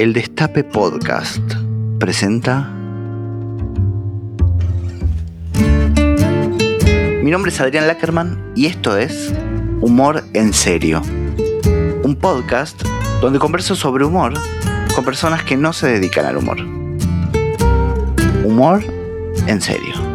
El Destape Podcast presenta... Mi nombre es Adrián Lackerman y esto es Humor en Serio, un podcast donde converso sobre humor con personas que no se dedican al humor. Humor en serio.